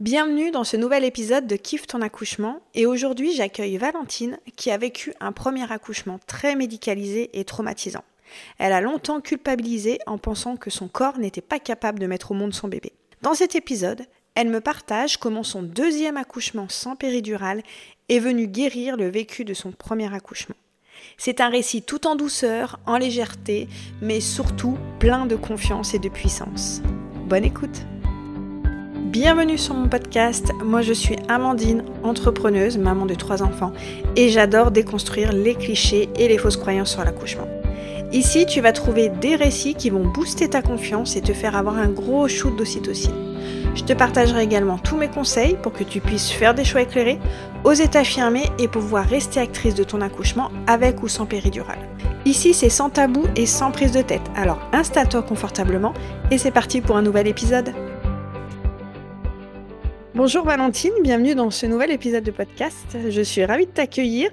Bienvenue dans ce nouvel épisode de Kiffe ton accouchement et aujourd'hui j'accueille Valentine qui a vécu un premier accouchement très médicalisé et traumatisant. Elle a longtemps culpabilisé en pensant que son corps n'était pas capable de mettre au monde son bébé. Dans cet épisode, elle me partage comment son deuxième accouchement sans péridurale est venu guérir le vécu de son premier accouchement. C'est un récit tout en douceur, en légèreté, mais surtout plein de confiance et de puissance. Bonne écoute Bienvenue sur mon podcast. Moi, je suis Amandine, entrepreneuse, maman de trois enfants, et j'adore déconstruire les clichés et les fausses croyances sur l'accouchement. Ici, tu vas trouver des récits qui vont booster ta confiance et te faire avoir un gros shoot d'ocytocine. Je te partagerai également tous mes conseils pour que tu puisses faire des choix éclairés, oser t'affirmer et pouvoir rester actrice de ton accouchement avec ou sans péridurale. Ici, c'est sans tabou et sans prise de tête. Alors installe-toi confortablement et c'est parti pour un nouvel épisode. Bonjour Valentine, bienvenue dans ce nouvel épisode de podcast. Je suis ravie de t'accueillir.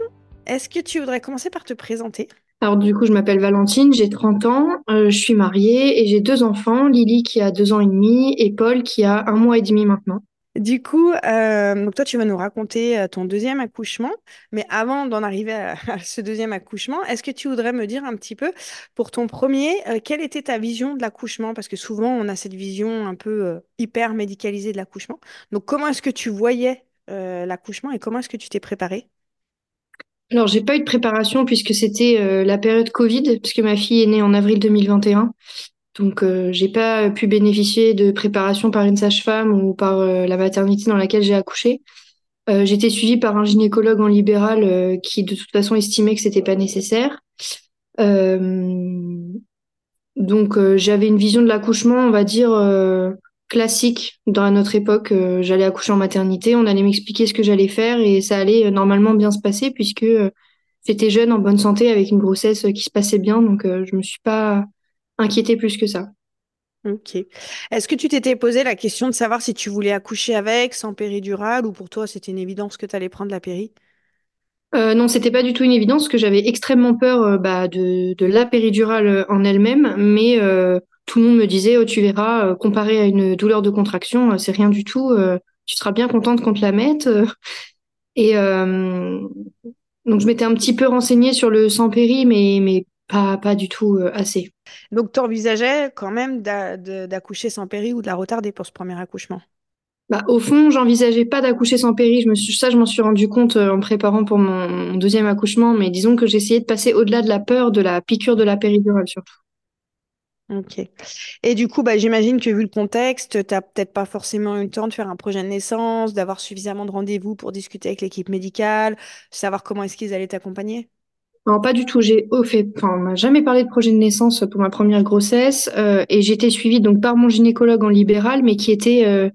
Est-ce que tu voudrais commencer par te présenter? Alors du coup, je m'appelle Valentine, j'ai 30 ans, euh, je suis mariée et j'ai deux enfants, Lily qui a deux ans et demi et Paul qui a un mois et demi maintenant. Du coup, euh, toi, tu vas nous raconter euh, ton deuxième accouchement. Mais avant d'en arriver à, ce deuxième accouchement, est-ce que tu voudrais me dire un petit peu, pour ton premier, euh, quelle était ta vision de l'accouchement? Parce que souvent, on a cette vision un peu hyper médicalisée de l'accouchement. Donc, comment est-ce que tu voyais l'accouchement et comment est-ce que tu t'es préparée? Alors, j'ai pas eu de préparation puisque c'était la période Covid, puisque ma fille est née en avril 2021. Donc, euh, j'ai pas pu bénéficier de préparation par une sage-femme ou par euh, la maternité dans laquelle j'ai accouché. Euh, j'étais suivie par un gynécologue en libéral euh, qui, de toute façon, estimait que c'était pas nécessaire. donc, j'avais une vision de l'accouchement, on va dire classique dans notre époque. j'allais accoucher en maternité, on allait m'expliquer ce que j'allais faire et ça allait normalement bien se passer puisque j'étais jeune, en bonne santé, avec une grossesse qui se passait bien. Donc, je me suis pas inquiéter plus que ça. Ok. Est-ce que tu t'étais posé la question de savoir si tu voulais accoucher avec, sans péridurale, ou pour toi c'était une évidence que tu allais prendre la péri? Euh, non, c'était pas du tout une évidence, parce que j'avais extrêmement peur euh, bah, de, de, la péridurale euh, en elle-même, mais euh, tout le monde me disait, oh, tu verras, comparé à une douleur de contraction, c'est rien du tout, tu seras bien contente qu'on te la mette. et donc je m'étais un petit peu renseignée sur le sans péri, mais, mais pas, pas du tout assez. Donc, tu envisageais quand même d'accoucher sans péri ou de la retarder pour ce premier accouchement? Bah, au fond, j'envisageais pas d'accoucher sans péri. Je me suis, ça, je m'en suis rendu compte euh, en préparant pour mon, deuxième accouchement. Mais disons que j'essayais de passer au-delà de la peur de la piqûre de la péridurale, surtout. Ok. Et du coup, bah, j'imagine que vu le contexte, tu n'as peut-être pas forcément eu le temps de faire un projet de naissance, d'avoir suffisamment de rendez-vous pour discuter avec l'équipe médicale, savoir comment est-ce qu'ils allaient t'accompagner? Non, pas du tout. J'ai au fait, enfin, on m'a jamais parlé de projet de naissance pour ma première grossesse euh, et j'étais suivie donc par mon gynécologue en libéral, mais qui était euh,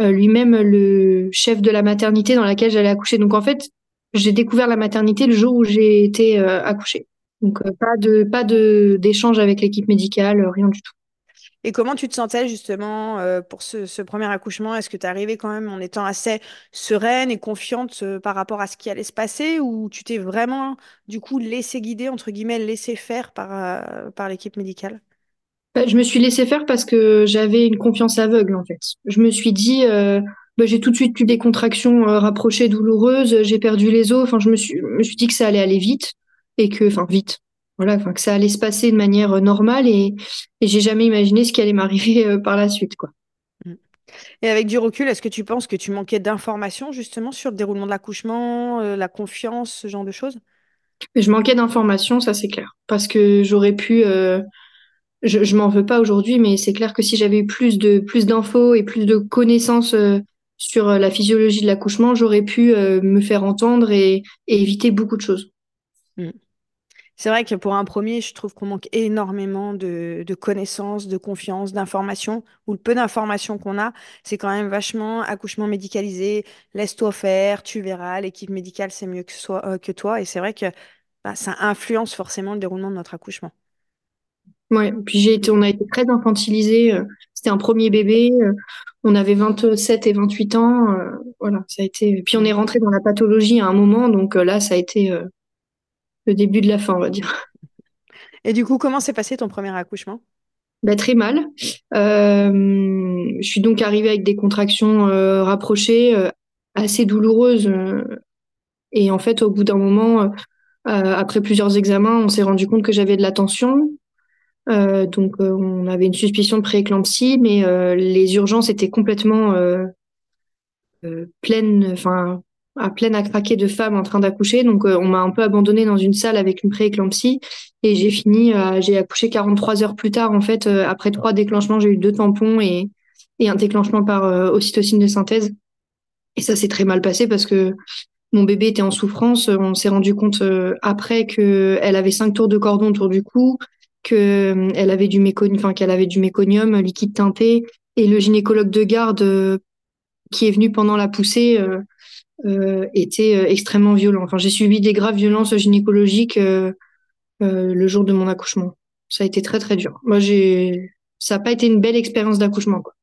euh, lui-même le chef de la maternité dans laquelle j'allais accoucher. Donc en fait, j'ai découvert la maternité le jour où j'ai été accouchée. Donc pas de pas de d'échange avec l'équipe médicale, rien du tout. Et comment tu te sentais justement euh, pour ce, premier accouchement? Est-ce que tu es arrivée quand même en étant assez sereine et confiante euh, par rapport à ce qui allait se passer? Ou tu t'es vraiment du coup laissé guider, entre guillemets, laissé faire par, euh, par l'équipe médicale? Bah, Je me suis laissé faire parce que j'avais une confiance aveugle en fait. Je me suis dit, bah, j'ai tout de suite eu des contractions rapprochées douloureuses, j'ai perdu les os, enfin je me suis, me suis dit que ça allait aller vite et que, enfin vite, voilà, enfin que ça allait se passer de manière euh, normale et, et j'ai jamais imaginé ce qui allait m'arriver euh, par la suite, quoi. Mm. Et avec du recul, est-ce que tu penses que tu manquais d'informations justement sur le déroulement de l'accouchement, euh, la confiance, ce genre de choses? Je manquais d'informations, ça c'est clair, parce que j'aurais pu, je, je m'en veux pas aujourd'hui, mais c'est clair que si j'avais eu plus de plus d'infos et plus de connaissances sur la physiologie de l'accouchement, j'aurais pu me faire entendre et, et, éviter beaucoup de choses. Mm. C'est vrai que pour un premier, je trouve qu'on manque énormément de, connaissances, de confiance, d'informations, ou le peu d'informations qu'on a, c'est quand même vachement accouchement médicalisé, laisse-toi faire, tu verras, l'équipe médicale c'est mieux que, euh, toi, et c'est vrai que bah, ça influence forcément le déroulement de notre accouchement. Ouais, puis été, on a été très infantilisés. Euh, c'était un premier bébé. Euh, on avait 27 et 28 ans. Voilà, ça a été. Puis on est rentré dans la pathologie à un moment, donc là, ça a été le début de la fin, on va dire. Et du coup, comment s'est passé ton premier accouchement? Bah, Très mal. Euh, je suis donc arrivée avec des contractions euh, rapprochées, euh, assez douloureuses. et en fait, au bout d'un moment, après plusieurs examens, on s'est rendu compte que j'avais de la tension. donc, on avait une suspicion de prééclampsie, mais les urgences étaient complètement pleines, enfin, à pleine à craquer de femmes en train d'accoucher. Donc, on m'a un peu abandonnée dans une salle avec une prééclampsie. Et j'ai fini, euh, j'ai accouché 43 heures plus tard. En fait, euh, après trois déclenchements, j'ai eu deux tampons et, et un déclenchement par euh, ocytocine de synthèse. Et ça s'est très mal passé parce que mon bébé était en souffrance. On s'est rendu compte après que elle avait cinq tours de cordon autour du cou, que elle avait du enfin qu'elle avait du méconium liquide teinté. Et le gynécologue de garde qui est venu pendant la poussée était extrêmement violent. Enfin, j'ai subi des graves violences gynécologiques euh, le jour de mon accouchement. Ça a été très très dur. Moi, j'ai, ça n'a pas été une belle expérience d'accouchement. Quoi.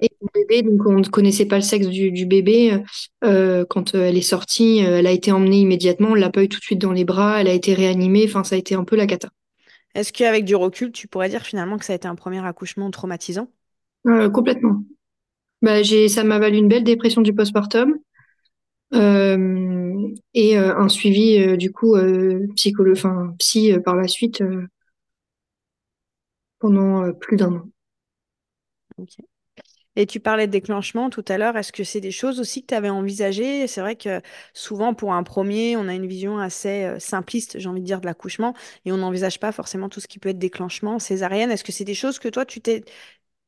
Et mon bébé, donc on ne connaissait pas le sexe du, du bébé. Euh, quand euh, elle est sortie, euh, elle a été emmenée immédiatement. On l'a pas eu tout de suite dans les bras. Elle a été réanimée. Enfin, ça a été un peu la cata. Est-ce qu'avec du recul, tu pourrais dire finalement que ça a été un premier accouchement traumatisant? Euh, Complètement. Bah, j'ai, ça m'a valu une belle dépression du postpartum. Euh, et euh, un suivi euh, du coup psychologue, enfin psy par la suite pendant plus d'un an. Et tu parlais de déclenchement tout à l'heure. Est-ce que c'est des choses aussi que tu avais envisagées? C'est vrai que souvent, pour un premier, on a une vision assez simpliste, j'ai envie de dire, de l'accouchement, et on n'envisage pas forcément tout ce qui peut être déclenchement, césarienne. Est-ce que c'est des choses que toi, tu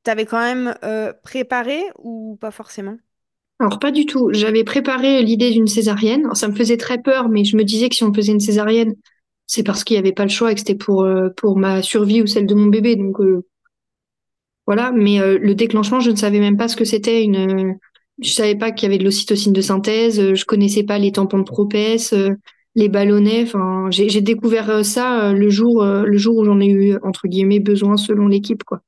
t'avais quand même préparé ou pas forcément? Alors pas du tout. J'avais préparé l'idée d'une césarienne. ça me faisait très peur, mais je me disais que si on faisait une césarienne, c'est parce qu'il n'y avait pas le choix et que c'était pour euh, pour ma survie ou celle de mon bébé. Donc euh, voilà. Mais euh, le déclenchement, je ne savais même pas ce que c'était. Une, je savais pas qu'il y avait de l'ocytocine de synthèse. Je connaissais pas les tampons de propès, les ballonnets. J'ai découvert ça le jour le jour où j'en ai eu entre guillemets besoin selon l'équipe, quoi.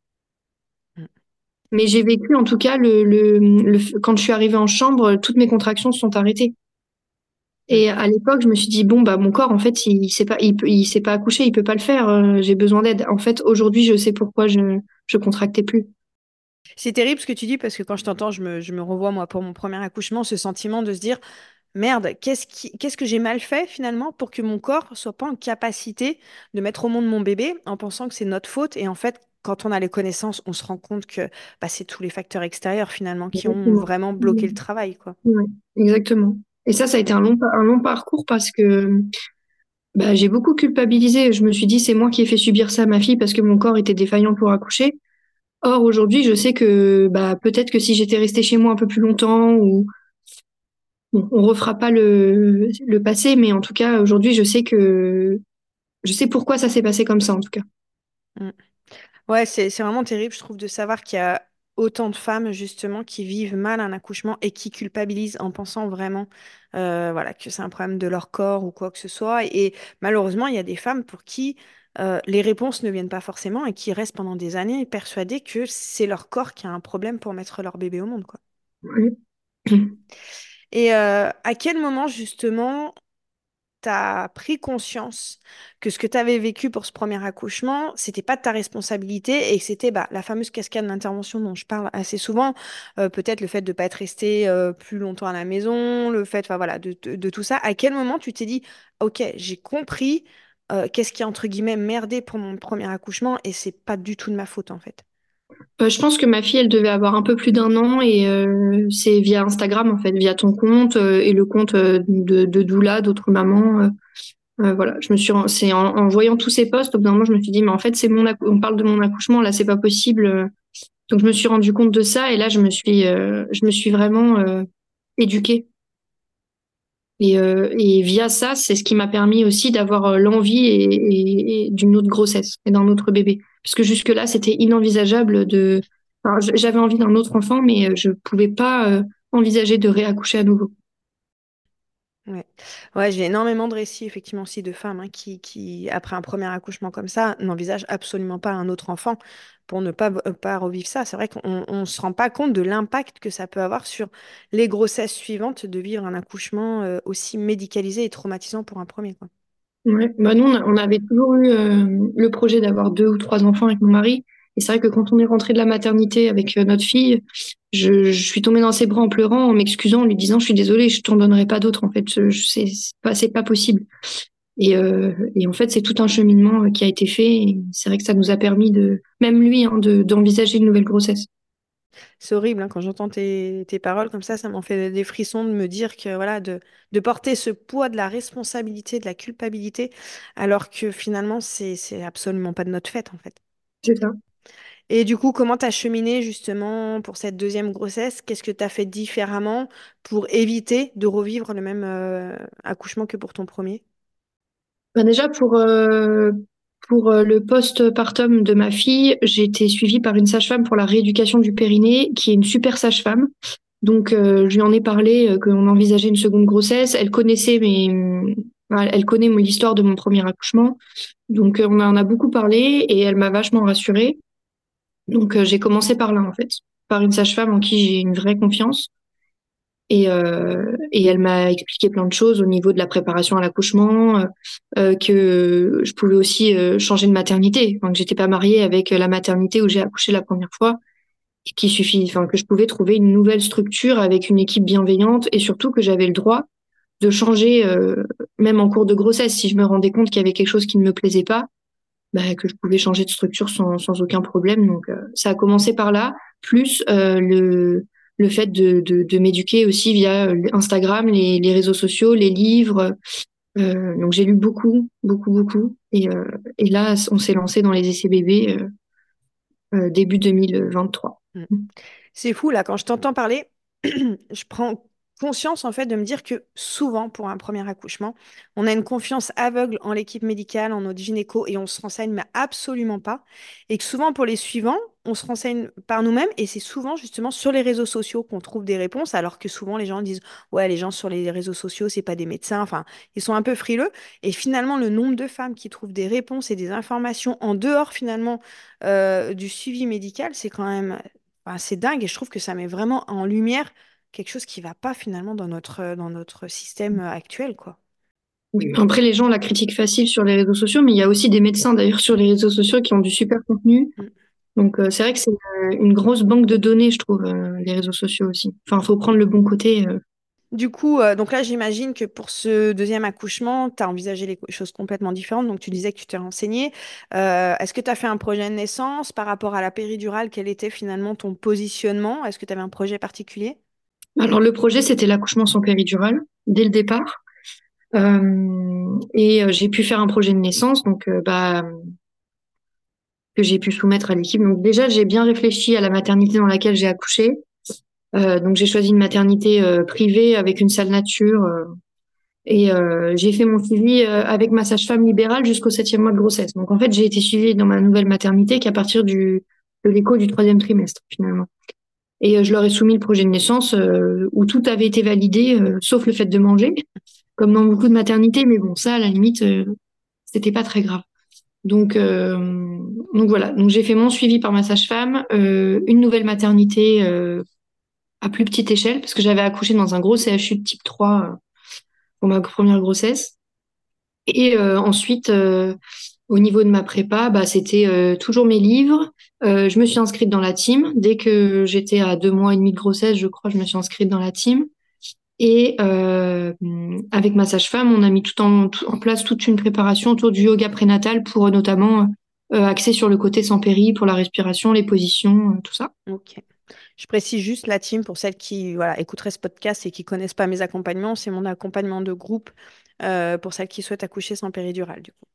Mais j'ai vécu, en tout cas, le, le, quand je suis arrivée en chambre, toutes mes contractions se sont arrêtées. Et à l'époque, je me suis dit bon bah mon corps en fait il, il sait pas il, il sait pas accoucher, il peut pas le faire. Euh, j'ai besoin d'aide. En fait, aujourd'hui, je sais pourquoi je je contractais plus. C'est terrible ce que tu dis parce que quand je t'entends, je me, je me revois moi pour mon premier accouchement, ce sentiment de se dire merde, qu'est-ce qui, qu'est-ce que j'ai mal fait finalement pour que mon corps soit pas en capacité de mettre au monde mon bébé en pensant que c'est notre faute et en fait quand on a les connaissances, on se rend compte que bah, c'est tous les facteurs extérieurs finalement qui ont vraiment bloqué le travail. Quoi. exactement. Et ça, ça a été un long, un long parcours parce que bah, j'ai beaucoup culpabilisé. Je me suis dit, c'est moi qui ai fait subir ça à ma fille parce que mon corps était défaillant pour accoucher. Or, aujourd'hui, je sais que bah, peut-être que si j'étais restée chez moi un peu plus longtemps ou bon, on refera pas le, le passé, mais en tout cas, aujourd'hui, je sais que je sais pourquoi ça s'est passé comme ça, en tout cas. Mmh. Ouais, c'est c'est vraiment terrible, je trouve, de savoir qu'il y a autant de femmes, justement, qui vivent mal un accouchement et qui culpabilisent en pensant vraiment euh, voilà, que c'est un problème de leur corps ou quoi que ce soit. Et, malheureusement, il y a des femmes pour qui euh, les réponses ne viennent pas forcément et qui restent pendant des années persuadées que c'est leur corps qui a un problème pour mettre leur bébé au monde, quoi. Et euh, à quel moment, justement, tu as pris conscience que ce que tu avais vécu pour ce premier accouchement, c'était pas de ta responsabilité et que c'était bah, la fameuse cascade d'intervention dont je parle assez souvent, euh, peut-être le fait de ne pas être resté euh, plus longtemps à la maison, le fait voilà, de, tout ça. À quel moment tu t'es dit, ok, j'ai compris euh, qu'est-ce qui a entre guillemets merdé pour mon premier accouchement et c'est pas du tout de ma faute en fait? Je pense que ma fille, elle devait avoir un peu plus d'un an et c'est via Instagram en fait, via ton compte et le compte de, de Doula, d'autres mamans. voilà, je me suis, c'est en, voyant tous ces posts, au bout d'un moment, je me suis dit, mais en fait, c'est mon, on parle de mon accouchement, là, c'est pas possible. Donc, je me suis rendu compte de ça et là, je me suis, je me suis vraiment éduquée. Et, et via ça, c'est ce qui m'a permis aussi d'avoir l'envie et, d'une autre grossesse et d'un autre bébé. Parce que jusque-là, c'était inenvisageable de. J'avais envie d'un autre enfant, mais euh, je ne pouvais pas euh, envisager de réaccoucher à nouveau. Ouais, ouais j'ai énormément de récits, effectivement, aussi de femmes hein, qui, qui, après un premier accouchement comme ça, n'envisagent absolument pas un autre enfant pour ne pas, euh, pas revivre ça. C'est vrai qu'on ne se rend pas compte de l'impact que ça peut avoir sur les grossesses suivantes de vivre un accouchement aussi médicalisé et traumatisant pour un premier. Quoi. Ouais. Bah nous, on, avait toujours eu euh, le projet d'avoir deux ou trois enfants avec mon mari. Et c'est vrai que quand on est rentré de la maternité avec notre fille, je, je, suis tombée dans ses bras en pleurant, en m'excusant, en lui disant je suis désolée, je t'en donnerai pas d'autres. En fait, c'est pas c'est pas possible. Et, euh, et en fait, c'est tout un cheminement qui a été fait. C'est vrai que ça nous a permis de, même lui, hein, d'envisager une nouvelle grossesse. C'est horrible hein, quand j'entends tes, tes, paroles comme ça, ça m'en fait des frissons de me dire que voilà, de, de, porter ce poids de la responsabilité, de la culpabilité, alors que finalement, c'est absolument pas de notre fait en fait. C'est ça. Et du coup, comment tu as cheminé justement pour cette deuxième grossesse? Qu'est-ce que tu as fait différemment pour éviter de revivre le même euh, accouchement que pour ton premier? Bah Déjà, pour, euh, euh, le post-partum de ma fille, j'ai été suivie par une sage-femme pour la rééducation du périnée, qui est une super sage-femme. Donc, je lui en ai parlé qu'on envisageait une seconde grossesse. Elle connaissait elle connaît l'histoire de mon premier accouchement. Donc, on en a beaucoup parlé et elle m'a vachement rassurée. Donc euh, j'ai commencé par là en fait, par une sage-femme en qui j'ai une vraie confiance. Et, euh, et elle m'a expliqué plein de choses au niveau de la préparation à l'accouchement, euh, que je pouvais aussi changer de maternité, enfin, que j'étais pas mariée avec la maternité où j'ai accouché la première fois, et qu'il suffit, enfin que je pouvais trouver une nouvelle structure avec une équipe bienveillante et surtout que j'avais le droit de changer, même en cours de grossesse, si je me rendais compte qu'il y avait quelque chose qui ne me plaisait pas, bah, que je pouvais changer de structure sans, sans aucun problème. Donc euh, ça a commencé par là, plus euh, le, le fait de, de, m'éduquer aussi via euh, Instagram, les, les réseaux sociaux, les livres. Euh, donc j'ai lu beaucoup, beaucoup, beaucoup. Et, euh, et là, on s'est lancé dans les essais bébés début 2023. Mmh. C'est fou là, quand je t'entends parler, je prends conscience en fait de me dire que souvent pour un premier accouchement, on a une confiance aveugle en l'équipe médicale, en notre gynéco et on se renseigne mais absolument pas. Et que souvent pour les suivants, on se renseigne par nous-mêmes et c'est souvent justement sur les réseaux sociaux qu'on trouve des réponses alors que souvent les gens disent ouais les gens sur les réseaux sociaux c'est pas des médecins, enfin ils sont un peu frileux et finalement le nombre de femmes qui trouvent des réponses et des informations en dehors finalement euh, du suivi médical c'est quand même c'est dingue et je trouve que ça met vraiment en lumière quelque chose qui va pas finalement dans notre, euh, dans notre système euh, actuel, quoi. Oui, après, les gens la critiquent facile sur les réseaux sociaux, mais il y a aussi des médecins d'ailleurs sur les réseaux sociaux qui ont du super contenu. Mm. Donc, euh, c'est vrai que c'est une grosse banque de données, je trouve, les réseaux sociaux aussi. Enfin, il faut prendre le bon côté. Du coup, donc là, j'imagine que pour ce deuxième accouchement, tu as envisagé les choses complètement différentes. Donc, tu disais que tu t'es renseigné. Est-ce que tu as fait un projet de naissance par rapport à la péridurale? Quel était finalement ton positionnement? Est-ce que tu avais un projet particulier? Alors le projet, c'était l'accouchement sans péridurale dès le départ. Euh, et euh, j'ai pu faire un projet de naissance, donc euh, bah, que j'ai pu soumettre à l'équipe. Donc déjà, j'ai bien réfléchi à la maternité dans laquelle j'ai accouché. donc j'ai choisi une maternité privée avec une salle nature. et j'ai fait mon suivi avec ma sage-femme libérale jusqu'au septième mois de grossesse. Donc en fait, j'ai été suivie dans ma nouvelle maternité qu'à partir du, de l'écho du troisième trimestre finalement. Et euh, je leur ai soumis le projet de naissance euh, où tout avait été validé, euh, sauf le fait de manger, comme dans beaucoup de maternités. Mais bon, ça, à la limite, c'était pas très grave. Donc, donc voilà. Donc j'ai fait mon suivi par ma sage-femme, une nouvelle maternité à plus petite échelle, parce que j'avais accouché dans un gros CHU de type 3 pour ma première grossesse. Et ensuite, au niveau de ma prépa, bah, c'était toujours mes livres, euh, je me suis inscrite dans la team. Dès que j'étais à deux mois et demi de grossesse, je crois, je me suis inscrite dans la team. Et euh, avec ma sage-femme, on a mis tout en, en, place toute une préparation autour du yoga prénatal pour notamment euh, axer sur le côté sans péri, pour la respiration, les positions, euh, tout ça. Ok. Je précise juste la team pour celles qui voilà, écouteraient ce podcast et qui connaissent pas mes accompagnements. C'est mon accompagnement de groupe euh, pour celles qui souhaitent accoucher sans péridurale, du coup.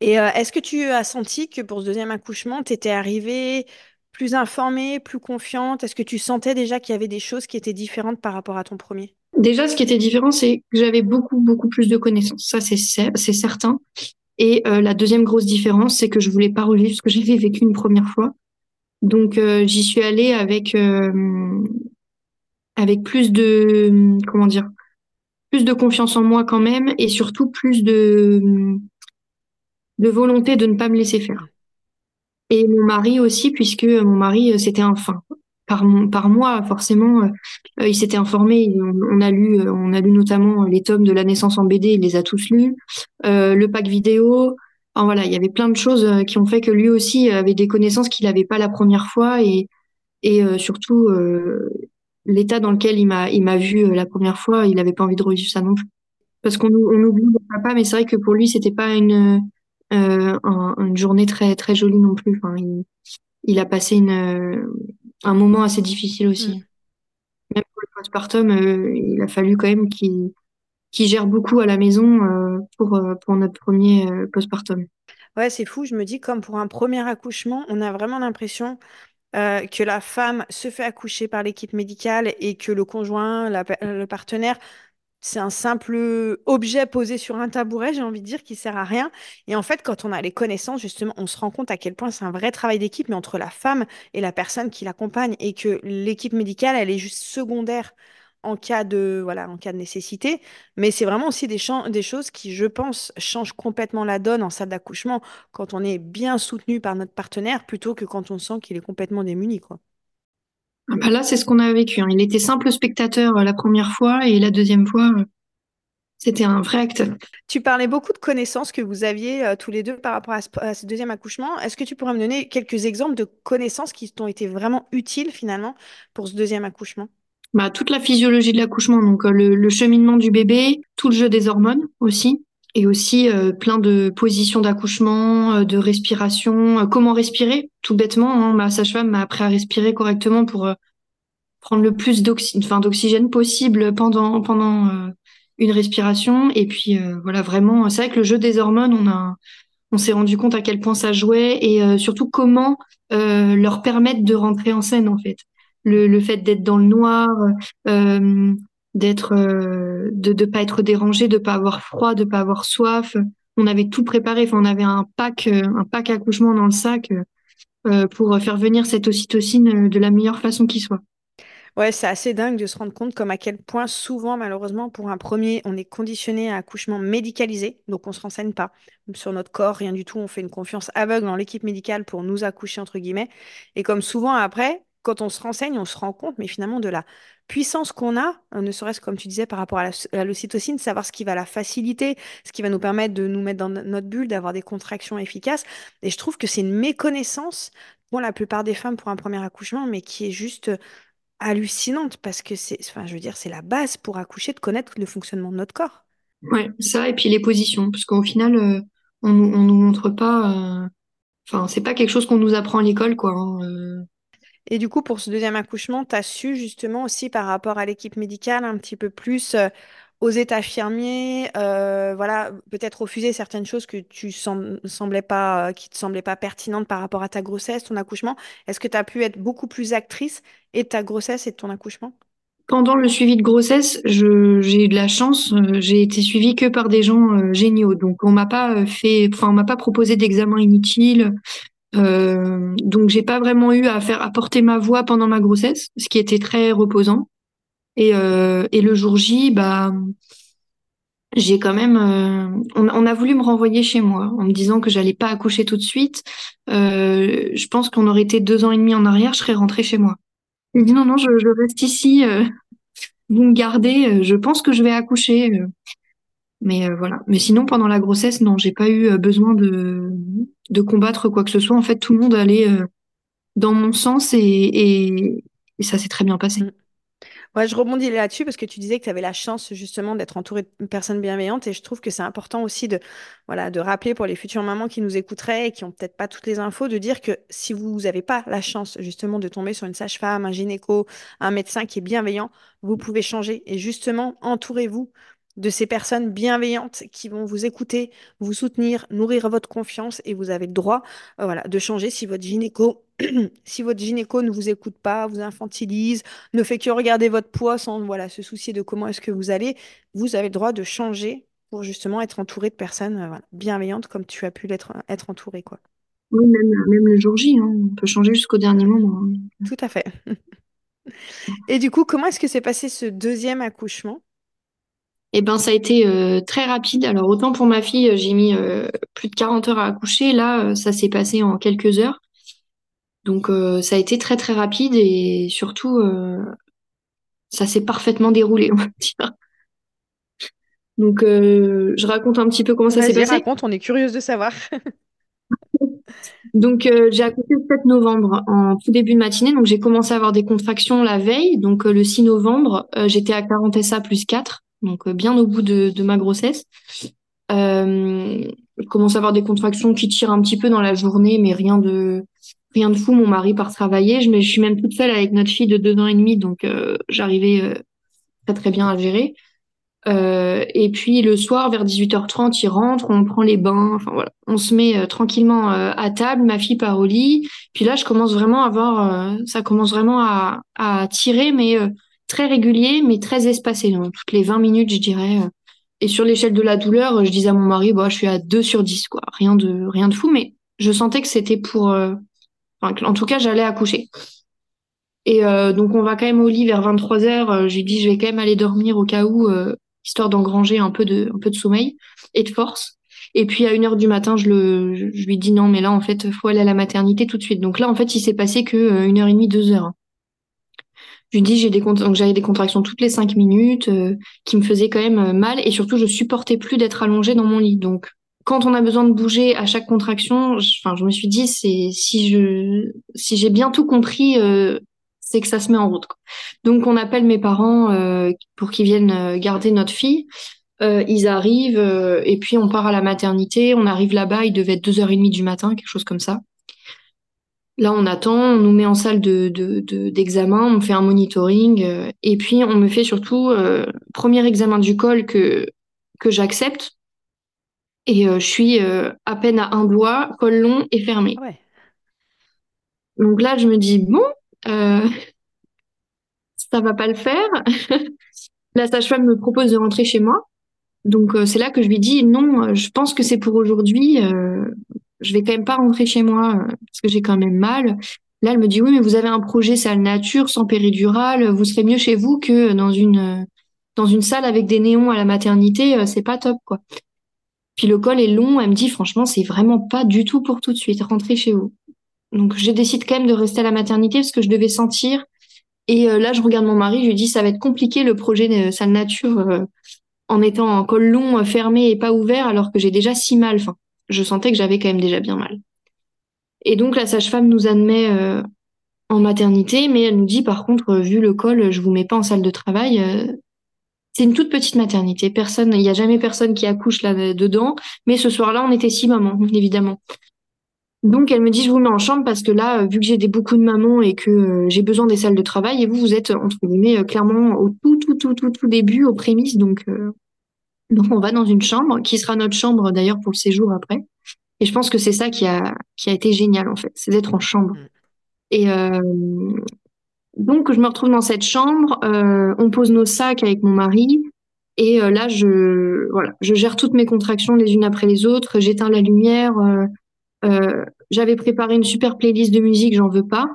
Et euh, est-ce que tu as senti que pour ce deuxième accouchement, tu étais arrivée plus informée, plus confiante? Est-ce que tu sentais déjà qu'il y avait des choses qui étaient différentes par rapport à ton premier? Déjà, ce qui était différent, c'est que j'avais beaucoup, beaucoup plus de connaissances. Ça, c'est certain. Et euh, la deuxième grosse différence, c'est que je voulais pas revivre ce que j'avais vécu une première fois. Donc, euh, j'y suis allée avec, avec plus de, comment dire, plus de confiance en moi quand même, et surtout plus de de volonté de ne pas me laisser faire. Et mon mari aussi, puisque mon mari, euh, c'était un fin. Par, mon, par moi, forcément, euh, il s'était informé. On, a lu, euh, on a lu notamment les tomes de la naissance en BD. Il les a tous lus. le pack vidéo. enfin, voilà, il y avait plein de choses qui ont fait que lui aussi avait des connaissances qu'il n'avait pas la première fois et, surtout l'état dans lequel il m'a il m'a vu la première fois, il n'avait pas envie de revivre ça non plus. Parce qu'on on oublie le papa, mais c'est vrai que pour lui, c'était pas une euh, un, une journée très très jolie non plus. Enfin, il, il a passé une, un moment assez difficile aussi. Mm. Même pour le postpartum, euh, il a fallu quand même qu'il qu'il gère beaucoup à la maison euh, pour euh, pour notre premier euh, postpartum. Ouais, c'est fou. Je me dis comme pour un premier accouchement, on a vraiment l'impression euh, que la femme se fait accoucher par l'équipe médicale et que le conjoint, la- le partenaire c'est un simple objet posé sur un tabouret, j'ai envie de dire, qui sert à rien. Et en fait, quand on a les connaissances, justement, on se rend compte à quel point c'est un vrai travail d'équipe, mais entre la femme et la personne qui l'accompagne, et que l'équipe médicale, elle est juste secondaire en cas de, voilà, en cas de nécessité. Mais c'est vraiment aussi des, choses qui, je pense, changent complètement la donne en salle d'accouchement quand on est bien soutenu par notre partenaire, plutôt que quand on sent qu'il est complètement démuni, quoi. Ah bah là, c'est ce qu'on a vécu. hein. Il était simple spectateur euh, la première fois et la deuxième fois, euh, c'était un vrai acteur. Tu parlais beaucoup de connaissances que vous aviez euh, tous les deux par rapport à ce, à ce deuxième accouchement. Est-ce que tu pourrais me donner quelques exemples de connaissances qui t'ont été vraiment utiles finalement pour ce deuxième accouchement? Bah, toute la physiologie de l'accouchement, donc euh, le, le cheminement du bébé, tout le jeu des hormones aussi, et aussi euh, plein de positions d'accouchement, euh, de respiration, euh, comment respirer, tout bêtement. hein. ma sage-femme m'a appris à respirer correctement pour euh, prendre le plus d'oxygène possible pendant pendant euh, une respiration. Et puis voilà, vraiment, c'est vrai que le jeu des hormones, on a on s'est rendu compte à quel point ça jouait et surtout comment leur permettre de rentrer en scène en fait. Le, le fait d'être dans le noir, d'être, euh, de ne pas être dérangé, de pas avoir froid, de pas avoir soif. On avait tout préparé. On avait un pack, euh, un pack accouchement dans le sac euh, pour faire venir cette ocytocine de la meilleure façon qui soit. Ouais, c'est assez dingue de se rendre compte comme à quel point souvent, malheureusement, pour un premier, on est conditionné à accouchement médicalisé, donc on se renseigne pas sur notre corps, rien du tout, on fait une confiance aveugle dans l'équipe médicale pour nous accoucher, entre guillemets. Et comme souvent après, quand on se renseigne, on se rend compte, mais finalement, de la puissance qu'on a, euh, ne serait-ce comme tu disais par rapport à l'ocytocine, savoir ce qui va la faciliter, ce qui va nous permettre de nous mettre dans no- notre bulle, d'avoir des contractions efficaces. Et je trouve que c'est une méconnaissance pour la plupart des femmes pour un premier accouchement, mais qui est juste hallucinante parce que c'est, enfin, je veux dire, c'est la base pour accoucher de connaître le fonctionnement de notre corps. Ouais, ça et puis les positions, parce qu'au final, euh, on, on nous montre pas. euh, Enfin, c'est pas quelque chose qu'on nous apprend à l'école, quoi. hein, euh. Et du coup, pour ce deuxième accouchement, tu as su justement aussi par rapport à l'équipe médicale un petit peu plus euh, oser t'affirmer, euh, voilà, peut-être refuser certaines choses que tu sem- semblais pas, euh, qui te semblaient pas pertinentes par rapport à ta grossesse, ton accouchement. Est-ce que tu as pu être beaucoup plus actrice et de ta grossesse et de ton accouchement? Pendant le suivi de grossesse, j'ai eu de la chance. euh, j'ai été suivie que par des gens euh, géniaux. Donc, on m'a pas euh, fait, enfin, on m'a pas proposé d'examen inutile. Euh, donc, j'ai pas vraiment eu à faire apporter ma voix pendant ma grossesse, ce qui était très reposant. Et, euh, le jour J, bah, j'ai quand même, euh, on, a voulu me renvoyer chez moi en me disant que j'allais pas accoucher tout de suite. Je pense qu'on aurait été deux ans et demi en arrière, je serais rentrée chez moi. J'ai dit non, non, je, reste ici. vous me gardez, je pense que je vais accoucher. Mais euh, voilà. Mais sinon, pendant la grossesse, non, j'ai pas eu euh, besoin de, de combattre quoi que ce soit. En fait, tout le monde allait euh, dans mon sens et, et, ça s'est très bien passé. Mm. Ouais, je rebondis là-dessus parce que tu disais que tu avais la chance justement d'être entourée de personnes bienveillantes et je trouve que c'est important aussi de, voilà, de rappeler pour les futures mamans qui nous écouteraient et qui ont peut-être pas toutes les infos, de dire que si vous n'avez pas la chance justement de tomber sur une sage-femme, un gynéco, un médecin qui est bienveillant, vous pouvez changer et justement entourez-vous de ces personnes bienveillantes qui vont vous écouter, vous soutenir, nourrir votre confiance et vous avez le droit, euh, voilà, de changer si votre gynéco, si votre gynéco ne vous écoute pas, vous infantilise ne fait que regarder votre poids sans voilà, se soucier de comment est-ce que vous allez, vous avez le droit de changer pour justement être entouré de personnes euh, voilà, bienveillantes comme tu as pu l'être être entouré, quoi. Oui, même, même le jour J, hein, on peut changer jusqu'au dernier moment. hein. Tout à fait. Et du coup, comment est-ce que s'est passé ce deuxième accouchement? Eh ben, ça a été euh, très rapide. Alors, autant pour ma fille, euh, j'ai mis euh, plus de 40 heures à accoucher. Là, ça s'est passé en quelques heures. Donc, euh, ça a été très, très rapide et surtout, ça s'est parfaitement déroulé, on va dire. Donc, je raconte un petit peu comment ça s'est passé. raconte, on est curieuse de savoir. Donc, j'ai accouché le 7 novembre en tout début de matinée. Donc, j'ai commencé à avoir des contractions la veille. Donc, le 6 novembre, j'étais à 40 SA plus 4. Donc, bien au bout de, ma grossesse. je commence à avoir des contractions qui tirent un petit peu dans la journée, mais rien de, rien de fou. Mon mari part travailler. Je, suis même toute seule avec notre fille de deux ans et demi. Donc, j'arrivais très, très bien à gérer. Euh, et puis le soir, vers 18h30, il rentre, on prend les bains, enfin voilà, on se met euh, tranquillement euh, à table, ma fille part au lit. Puis là, je commence vraiment à voir, ça commence vraiment à, à tirer, mais très régulier, mais très espacé, donc toutes les 20 minutes, je dirais. Et sur l'échelle de la douleur, je disais à mon mari, bah, je suis à 2 sur 10, quoi, rien de rien de fou, mais je sentais que c'était pour, enfin, en tout cas, j'allais accoucher. Et donc on va quand même au lit vers 23 h Je lui dis je vais quand même aller dormir au cas où histoire d'engranger un peu de, sommeil et de force. Et puis à une heure du matin, je, le, je, lui dis non, mais là en fait, faut aller à la maternité tout de suite. Donc là, en fait, il s'est passé que euh, une heure et demie, deux heures. Je dis j'ai des j'avais des contractions toutes les cinq minutes, euh, qui me faisaient quand même euh, mal, et surtout je supportais plus d'être allongée dans mon lit. Donc quand on a besoin de bouger à chaque contraction, je, enfin je me suis dit c'est si je si j'ai bien tout compris, c'est que ça se met en route. Donc on appelle mes parents euh, pour qu'ils viennent euh, garder notre fille. Euh, ils arrivent et puis on part à la maternité. On arrive là-bas, il devait être 2h30 du matin, quelque chose comme ça. Là, on attend, on nous met en salle de, d'examen, on fait un monitoring et puis on me fait surtout premier examen du col que, que j'accepte. Et je suis à peine à un doigt, col long et fermé. Donc là, je me dis, bon, euh, ça va pas le faire. la sage-femme me propose de rentrer chez moi. Donc euh, c'est là que je lui dis non, euh, je pense que c'est pour aujourd'hui. Je vais quand même pas rentrer chez moi parce que j'ai quand même mal. Là, elle me dit oui, mais vous avez un projet salle nature sans péridurale, vous serez mieux chez vous que dans une dans une salle avec des néons à la maternité, c'est pas top quoi. Puis le col est long, elle me dit franchement, c'est vraiment pas du tout pour tout de suite, rentrez chez vous. Donc je décide quand même de rester à la maternité parce que je devais sentir. Et euh, là, je regarde mon mari, je lui dis ça va être compliqué le projet de salle nature euh, en étant en col long, euh, fermé et pas ouvert, alors que j'ai déjà si mal. Enfin, je sentais que j'avais quand même déjà bien mal. Et donc la sage-femme nous admet en maternité, mais elle nous dit par contre, vu le col, je vous mets pas en salle de travail. c'est une toute petite maternité. Personne, il n'y a jamais personne qui accouche là dedans. Mais ce soir-là, on était six mamans, évidemment. Donc elle me dit je vous mets en chambre parce que là, euh, vu que j'ai des beaucoup de mamans et que euh, j'ai besoin des salles de travail, et vous vous êtes entre guillemets euh, clairement au tout tout tout tout tout début, aux prémices, donc donc on va dans une chambre qui sera notre chambre d'ailleurs pour le séjour après. Et je pense que c'est ça qui a qui a été génial en fait, c'est d'être en chambre. Mm. Et donc je me retrouve dans cette chambre, on pose nos sacs avec mon mari. Et là, je voilà, je gère toutes mes contractions les unes après les autres. J'éteins la lumière, euh, j'avais préparé une super playlist de musique, j'en veux pas.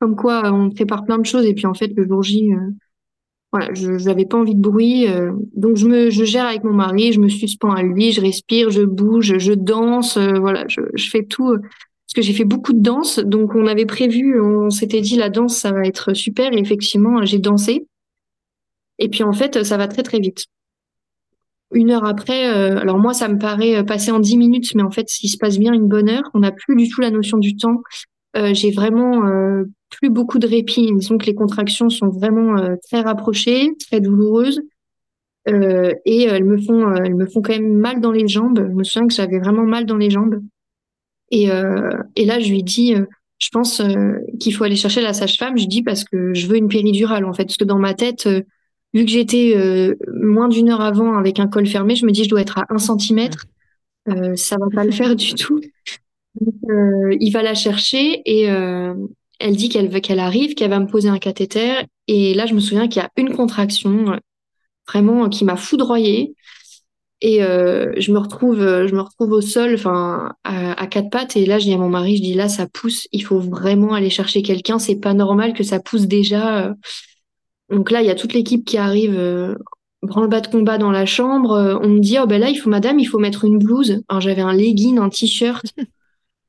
Comme quoi, euh, on prépare plein de choses et puis en fait, le jour J, euh, voilà, je n'avais pas envie de bruit. donc je me, je gère avec mon mari, je me suspends à lui, je respire, je bouge, je danse, voilà, je, je fais tout. parce que j'ai fait beaucoup de danse, donc on avait prévu, on s'était dit la danse ça va être super et effectivement j'ai dansé. Et puis en fait, ça va très très vite une heure après, euh, alors moi, ça me paraît euh, passer en dix minutes, mais en fait, s'il se passe bien une bonne heure, on n'a plus du tout la notion du temps. Euh, j'ai vraiment plus beaucoup de répit. Disons que les contractions sont vraiment très rapprochées, très douloureuses, et elles me font, elles me font quand même mal dans les jambes. Je me souviens que j'avais vraiment mal dans les jambes. Et, et là, je lui dis, je pense qu'il faut aller chercher la sage-femme. Je dis parce que je veux une péridurale, en fait, parce que dans ma tête vu que j'étais euh, moins d'une heure avant avec un col fermé, je me dis je dois être à un centimètre. Euh, ça va pas le faire du tout. Euh, il va la chercher et euh, elle dit qu'elle qu'elle arrive, qu'elle va me poser un cathéter. Et là, je me souviens qu'il y a une contraction vraiment qui m'a foudroyée. Et je me retrouve, je me retrouve au sol, à, quatre pattes. Et là, je dis à mon mari, je dis là, ça pousse. Il faut vraiment aller chercher quelqu'un. C'est pas normal que ça pousse déjà. Donc là, il y a toute l'équipe qui arrive, euh, branle-bas de combat dans la chambre. Euh, on me dit, oh ben là, il faut, madame, il faut mettre une blouse. Alors j'avais un legging, un t-shirt.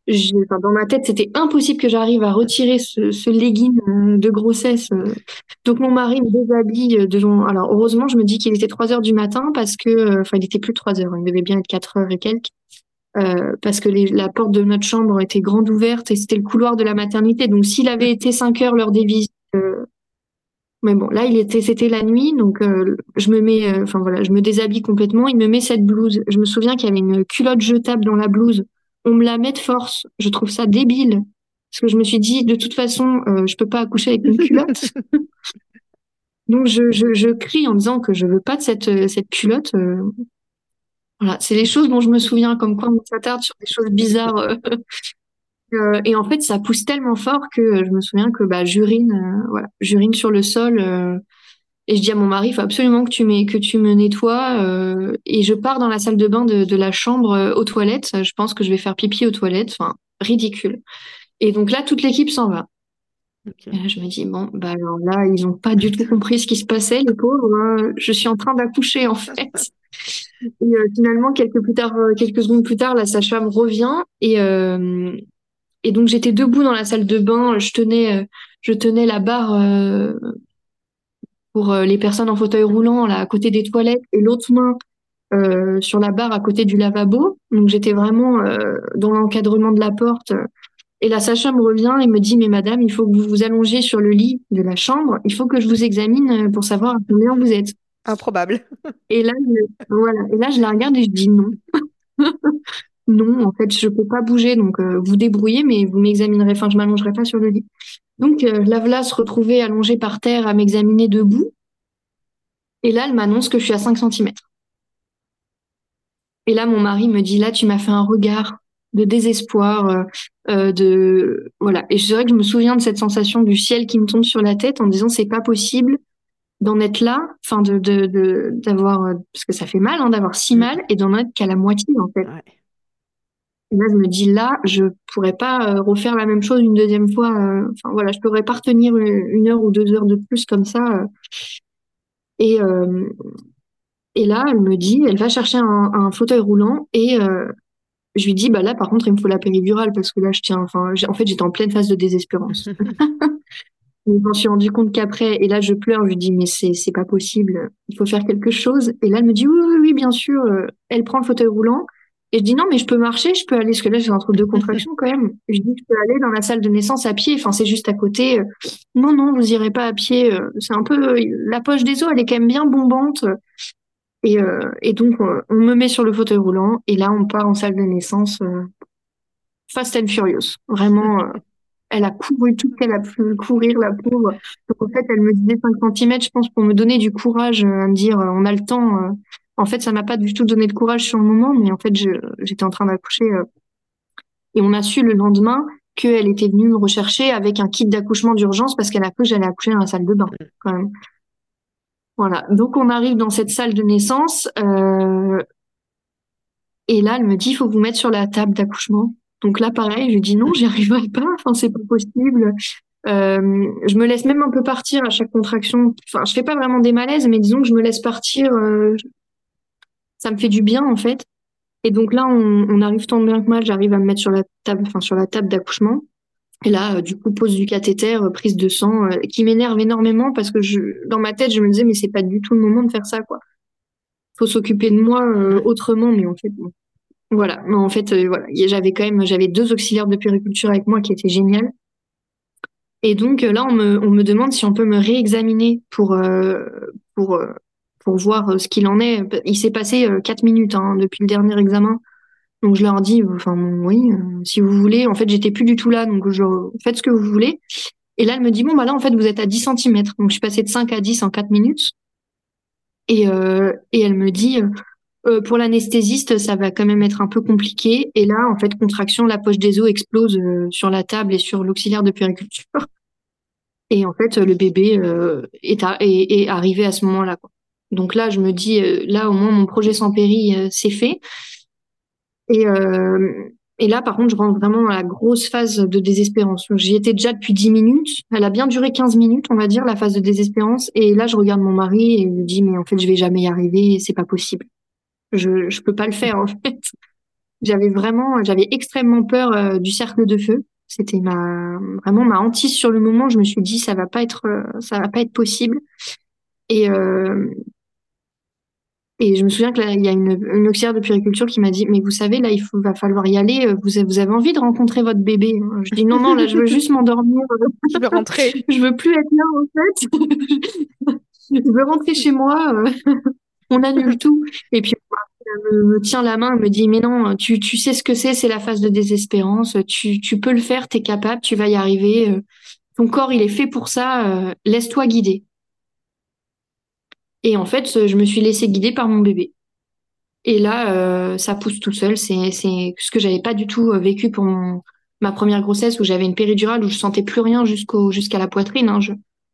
dans ma tête, c'était impossible que j'arrive à retirer ce, ce legging euh, de grossesse. Euh. Donc mon mari me déshabille euh, devant. Alors heureusement, je me dis qu'il était 3 heures du matin parce que, enfin, il était plus 3 heures, il devait bien être 4 heures et quelques. Euh, parce que les, la porte de notre chambre était grande ouverte et c'était le couloir de la maternité. Donc s'il avait été 5 heures l'heure des visites, mais bon, là il était, c'était la nuit, donc je me mets, enfin voilà, je me déshabille complètement. Il me met cette blouse. Je me souviens qu'il y avait une culotte jetable dans la blouse on me la met de force. Je trouve ça débile. Parce que je me suis dit, de toute façon, euh, je peux pas accoucher avec une culotte. Donc je, je, je, crie en disant que je veux pas de cette, euh, cette culotte. Euh. Voilà, c'est les choses dont je me souviens, comme quoi on s'attarde sur des choses bizarres. Euh, et en fait, ça pousse tellement fort que je me souviens que bah, j'urine, voilà, j'urine sur le sol. Et je dis à mon mari, il faut absolument que tu, me, que tu me nettoies. Euh, et je pars dans la salle de bain de, de la chambre euh, aux toilettes. Je pense que je vais faire pipi aux toilettes. Enfin, ridicule. Et donc là, toute l'équipe s'en va. Et là, je me dis, bon, bah alors là, ils n'ont pas du tout compris ce qui se passait, les pauvres. Hein. Je suis en train d'accoucher, en fait. Et euh, finalement, quelques, plus tard, euh, quelques secondes plus tard, la sage-femme revient. Et, et donc, j'étais debout dans la salle de bain. Je tenais, je tenais la barre pour euh, les personnes en fauteuil roulant là à côté des toilettes et l'autre main euh, sur la barre à côté du lavabo. Donc j'étais vraiment euh, dans l'encadrement de la porte. Et la sage-femme revient et me dit mais madame, il faut que vous vous allongiez sur le lit de la chambre. Il faut que je vous examine pour savoir à combien vous êtes. Improbable. Et là, je, voilà. Et là, je la regarde et je dis non. non, en fait, je peux pas bouger. Donc, vous débrouillez, mais vous m'examinerez. Enfin, je m'allongerai pas sur le lit. Donc, euh, Lavla se retrouvait allongée par terre à m'examiner debout. Et là, elle m'annonce que je suis à 5 cm. Et là, mon mari me dit, là, tu m'as fait un regard de désespoir, euh, euh, de voilà. Et je dirais que je me souviens de cette sensation du ciel qui me tombe sur la tête en disant, c'est pas possible d'en être là, enfin de d'avoir parce que ça fait mal hein, d'avoir si mal et d'en être qu'à la moitié en fait. Et là, je me dis là, je pourrais pas euh, refaire la même chose une deuxième fois. Euh, enfin voilà, je pourrais pas retenir une, heure ou deux heures de plus comme ça. Euh. Et et là, elle me dit, elle va chercher un, fauteuil roulant et je lui dis bah là par contre il me faut la péridurale parce que là je tiens. Enfin en fait j'étais en pleine phase de désespérance. je me suis rendu compte qu'après, et là je pleure, je lui dis mais c'est c'est pas possible, il faut faire quelque chose. Et là elle me dit oui oui, oui bien sûr. Elle prend le fauteuil roulant et je dis non, mais je peux marcher, je peux aller, parce que là, j'ai entre deux contractions quand même. Je dis, je peux aller dans la salle de naissance à pied, enfin, c'est juste à côté. Non, non, vous irez pas à pied. C'est un peu, la poche des os, elle est quand même bien bombante. Et, euh, donc, on me met sur le fauteuil roulant, et là, on part en salle de naissance, euh, fast and furious. Vraiment, euh, elle a couru tout ce qu'elle a pu courir, la pauvre. Donc, en fait, elle me disait 5 cm, je pense, pour me donner du courage, à me dire, on a le temps en fait, ça m'a pas du tout donné de courage sur le moment, mais en fait, j'étais en train d'accoucher. Euh, et on a su le lendemain qu'elle était venue me rechercher avec un kit d'accouchement d'urgence parce qu'elle a cru que j'allais accoucher dans la salle de bain, quand même. Voilà. Donc, on arrive dans cette salle de naissance. Euh, et là, elle me dit, il faut vous mettre sur la table d'accouchement. Donc là, pareil, je dis non, j'y arriverai pas. Enfin, c'est pas possible. Euh, je me laisse même un peu partir à chaque contraction. Enfin, je fais pas vraiment des malaises, mais disons que je me laisse partir. Euh, ça me fait du bien en fait. Et donc là, on, arrive tant bien que mal, j'arrive à me mettre sur la table, enfin sur la table d'accouchement. Et là, euh, du coup, pose du cathéter, euh, prise de sang, euh, qui m'énerve énormément parce que je, dans ma tête, je me disais mais c'est pas du tout le moment de faire ça quoi. Faut s'occuper de moi autrement, mais en fait, voilà. Mais en fait, voilà, j'avais quand même, j'avais deux auxiliaires de puriculture avec moi qui étaient géniales. Et donc là, on me, on me demande si on peut me réexaminer pour pour pour voir euh, ce qu'il en est. Il s'est passé euh, quatre minutes hein, depuis le dernier examen. Donc je leur dis, enfin oui, euh, si vous voulez. En fait, j'étais plus du tout là, donc faites ce que vous voulez. Et là, elle me dit, bon, bah là, en fait, vous êtes à 10 cm. Donc je suis passée de 5 à 10 en 4 minutes. Et, et elle me dit, pour l'anesthésiste, ça va quand même être un peu compliqué. Et là, en fait, contraction, la poche des os explose sur la table et sur l'auxiliaire de puériculture. Et en fait, le bébé est, est, est, arrivé à ce moment-là. Donc là, je me dis, euh, là, au moins, mon projet sans péri, euh, c'est fait. Et, euh, et là, par contre, je rentre vraiment dans la grosse phase de désespérance. J'y étais déjà depuis 10 minutes. Elle a bien duré 15 minutes, on va dire, la phase de désespérance. Et là, je regarde mon mari et il me dit, mais en fait, je vais jamais y arriver, c'est pas possible. Je, je peux pas le faire, en fait. J'avais vraiment, j'avais extrêmement peur du cercle de feu. C'était ma vraiment ma hantise sur le moment. Je me suis dit ça va pas être, ça va pas être possible. Et et je me souviens qu'il y a une, une auxiliaire de puriculture qui m'a dit mais vous savez là il faut, va falloir y aller. Vous vous avez envie de rencontrer votre bébé Je dis non non là je veux juste m'endormir. Je veux rentrer. je veux plus être là en fait. je veux rentrer chez moi. On annule tout. Et puis me, me, tient la main, me dit mais non, tu, tu sais ce que c'est, c'est la phase de désespérance, tu, tu peux le faire, tu es capable, tu vas y arriver, euh, ton corps il est fait pour ça, euh, laisse-toi guider. Et en fait, je me suis laissée guider par mon bébé. Et là, euh, ça pousse tout seul. C'est, ce que j'avais pas du tout vécu pour ma première grossesse où j'avais une péridurale où je sentais plus rien jusqu'au jusqu'à la poitrine. Hein.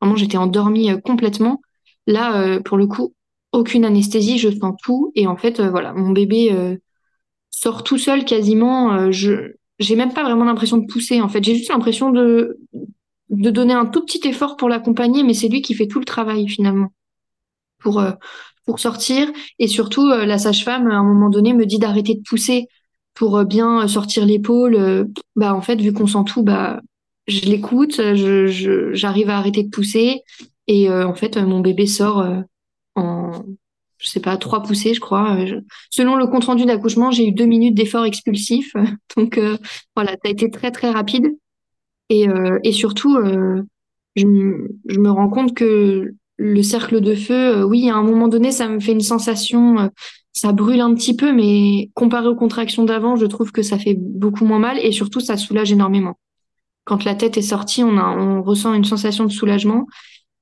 Vraiment, j'étais endormie complètement. Là, pour le coup, aucune anesthésie, je sens tout. Et en fait, euh, voilà, mon bébé euh, sort tout seul quasiment. Euh, je j'ai même pas vraiment l'impression de pousser. En fait, j'ai juste l'impression de de donner un tout petit effort pour l'accompagner, mais c'est lui qui fait tout le travail finalement pour pour sortir. Et surtout, la sage-femme à un moment donné me dit d'arrêter de pousser pour bien sortir l'épaule. bah en fait, vu qu'on sent tout, bah je l'écoute, je j'arrive à arrêter de pousser. Et en fait, mon bébé sort en, je sais pas, trois poussées, je crois. Euh, selon le compte rendu d'accouchement, j'ai eu deux minutes d'effort expulsif. Donc euh, voilà, ça a été très très rapide. Et, euh, et surtout, je, je, me rends compte que le cercle de feu, oui, à un moment donné, ça me fait une sensation, ça brûle un petit peu, mais comparé aux contractions d'avant, je trouve que ça fait beaucoup moins mal et surtout, ça soulage énormément. Quand la tête est sortie, on, a, on ressent une sensation de soulagement.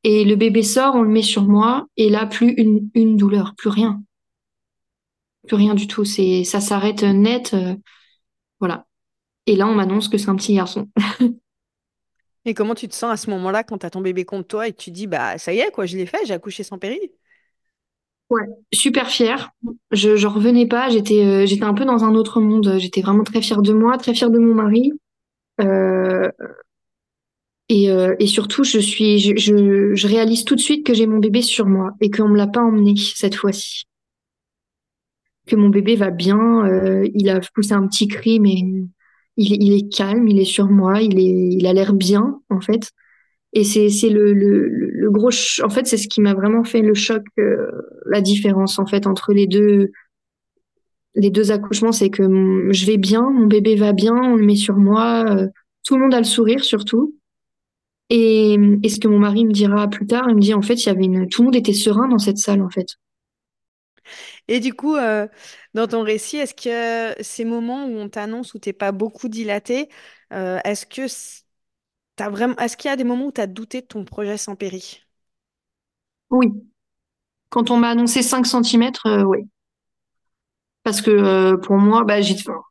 Et le bébé sort, on le met sur moi, et là, plus une, une douleur, plus rien. Plus rien du tout. C'est, ça s'arrête net. Euh, voilà. Et là, on m'annonce que c'est un petit garçon. et comment tu te sens à ce moment-là quand tu as ton bébé contre toi et que tu dis, bah, ça y est, quoi, je l'ai fait, j'ai accouché sans péril? Ouais, super fière. Je, je revenais pas, j'étais, euh, j'étais un peu dans un autre monde. J'étais vraiment très fière de moi, très fière de mon mari. Euh, et, euh, et surtout, je suis, je, je, réalise tout de suite que j'ai mon bébé sur moi et qu'on me l'a pas emmené cette fois-ci. Que mon bébé va bien, il a poussé un petit cri, mais il, il, est calme, il est sur moi, il est, il a l'air bien en fait. Et c'est, le, le, le gros, en fait, c'est ce qui m'a vraiment fait le choc, euh, la différence en fait entre les deux, les deux accouchements, c'est que je vais bien, mon bébé va bien, on le met sur moi, euh, tout le monde a le sourire surtout. Et, et, ce que mon mari me dira plus tard, il me dit en fait, il y avait une, tout le monde était serein dans cette salle en fait. Et du coup, euh, dans ton récit, est-ce que ces moments où on t'annonce où t'es pas beaucoup dilaté, euh, est-ce que t'as vraiment, est-ce qu'il y a des moments où tu as douté de ton projet sans péri? Oui. Quand on m'a annoncé 5 cm, euh, oui. Parce que pour moi, bah,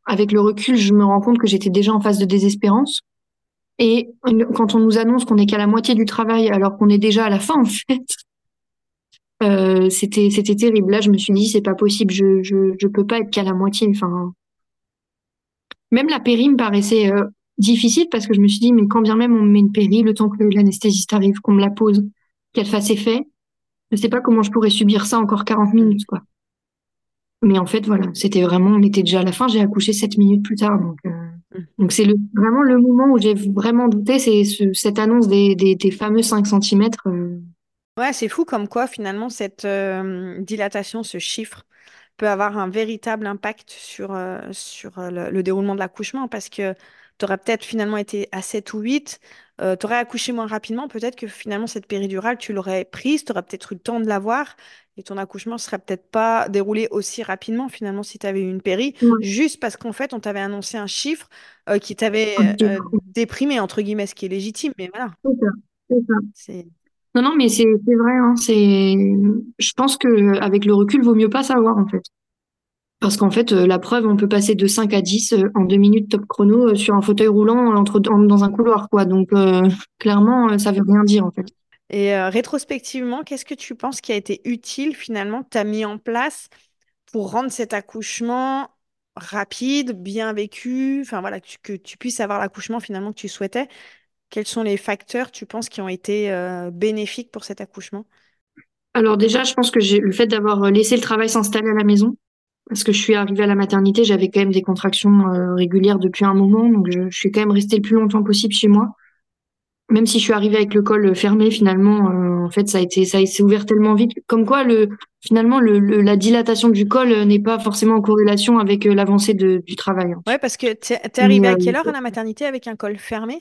avec le recul, je me rends compte que j'étais déjà en phase de désespérance. Et quand on nous annonce qu'on n'est qu'à la moitié du travail alors qu'on est déjà à la fin, en fait, euh, c'était c'était terrible. Là, je me suis dit c'est pas possible, je je je peux pas être qu'à la moitié. Enfin, même la péri me paraissait euh, difficile parce que je me suis dit mais quand bien même on me met une péri, le temps que l'anesthésiste arrive, qu'on me la pose, qu'elle fasse effet, je sais pas comment je pourrais subir ça encore 40 minutes quoi. Mais en fait voilà, c'était vraiment, on était déjà à la fin. J'ai accouché 7 minutes plus tard, donc. Euh, donc c'est le, vraiment le moment où j'ai vraiment douté, c'est cette annonce des, des, des, fameux 5 cm. Euh. Ouais, c'est fou comme quoi finalement cette euh, dilatation, ce chiffre, peut avoir un véritable impact sur, euh, sur le, le, déroulement de l'accouchement parce que tu aurais peut-être finalement été à 7 ou 8, euh, tu aurais accouché moins rapidement, peut-être que finalement cette péridurale, tu l'aurais prise, tu aurais peut-être eu le temps de l'avoir et ton accouchement serait peut-être pas déroulé aussi rapidement finalement si tu avais eu une péri, juste parce qu'en fait on t'avait annoncé un chiffre euh, qui t'avait euh, déprimé, entre guillemets, ce qui est légitime, mais voilà. C'est ça, c'est ça. Non, non, mais c'est vrai, hein, je pense qu'avec le recul, vaut mieux pas savoir en fait. Parce qu'en fait, euh, la preuve, on peut passer de 5 à 10 euh, en deux minutes top chrono euh, sur un fauteuil roulant dans un couloir, quoi. Donc, clairement, ça veut rien dire, en fait. Et rétrospectivement, qu'est-ce que tu penses qui a été utile, finalement, que tu as mis en place pour rendre cet accouchement rapide, bien vécu, enfin voilà, que que tu puisses avoir l'accouchement finalement que tu souhaitais Quels sont les facteurs, tu penses, qui ont été bénéfiques pour cet accouchement? Alors déjà, je pense que le fait d'avoir laissé le travail s'installer à la maison, parce que je suis arrivée à la maternité, j'avais quand même des contractions euh, régulières depuis un moment, donc je, je, suis quand même restée le plus longtemps possible chez moi. Même si je suis arrivée avec le col fermé, finalement, euh, en fait, ça a été, ça s'est ouvert tellement vite. Comme quoi, le, finalement, le, la dilatation du col n'est pas forcément en corrélation avec euh, l'avancée du travail. Hein. Ouais, parce que tu es arrivée à quelle heure à la maternité avec un col fermé?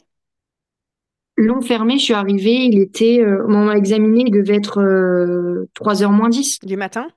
Long fermé, je suis arrivée, il était, euh, on m'a examiné, il devait être 3h moins 10. Du matin?